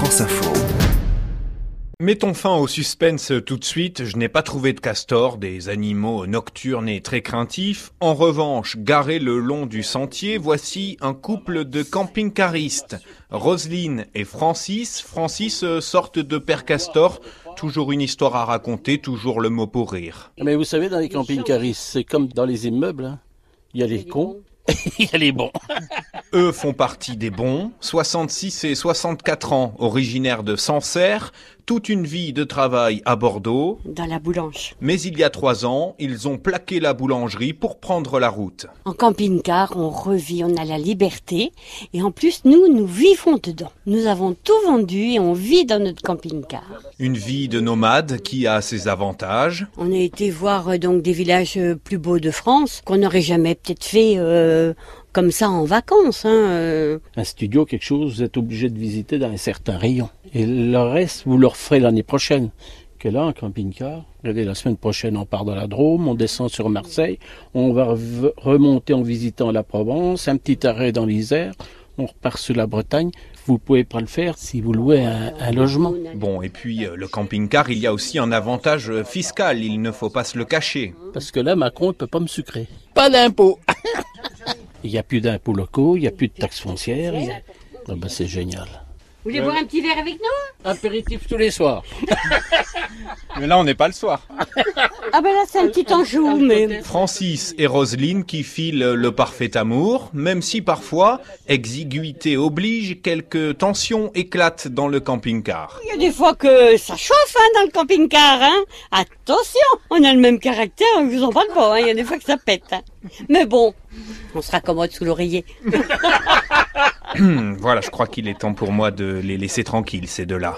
France Info. Mettons fin au suspense tout de suite. Je n'ai pas trouvé de castor, des animaux nocturnes et très craintifs. En revanche, garé le long du sentier, voici un couple de camping-caristes. Roselyne et Francis. Francis, euh, sorte de père castor. Toujours une histoire à raconter, toujours le mot pour rire. Mais vous savez, dans les camping-caristes, c'est comme dans les immeubles. hein. Il y a les cons, il y a les bons. Eux font partie des bons, 66 et 64 ans, originaires de Sancerre, toute une vie de travail à Bordeaux, dans la boulange. mais il y a trois ans, ils ont plaqué la boulangerie pour prendre la route. En camping-car, on revit, on a la liberté. Et en plus, nous, nous vivons dedans. Nous avons tout vendu et on vit dans notre camping-car. Une vie de nomade qui a ses avantages, On a été voir euh, donc des villages euh, plus beaux de France qu'on n'aurait jamais peut-être fait euh, comme ça en vacances. Hein, euh. Un studio, quelque chose, vous êtes obligé de visiter dans un certain rayon. Et le reste, vous le referez l'année prochaine. Que là, en camping-car, regardez, la semaine prochaine, on part de la Drôme, on descend sur Marseille, on va remonter en visitant la Provence, un petit arrêt dans l'Isère, on repart sur la Bretagne. Vous pouvez pas le faire si vous louez un, un logement. Bon, et puis euh, le camping-car, il y a aussi un avantage euh, fiscal, il ne faut pas se le cacher. Parce que là, Macron ne peut pas me sucrer. Pas d'impôts Il n'y a plus d'impôts locaux, il n'y a plus de taxes foncières. Ah ben, c'est génial. Vous voulez boire un petit verre avec nous Apéritif tous les soirs. Mais là, on n'est pas le soir. Ah ben là, c'est un petit enjou, mais... Francis et Roselyne qui filent le parfait amour, même si parfois, exiguïté oblige, quelques tensions éclatent dans le camping-car. Il y a des fois que ça chauffe hein, dans le camping-car. Hein. Attention, on a le même caractère, je vous en parle pas. hein. Il y a des fois que ça pète. hein. Mais bon, on se raccommode sous l'oreiller. Hum, voilà, je crois qu'il est temps pour moi de les laisser tranquilles, ces deux-là.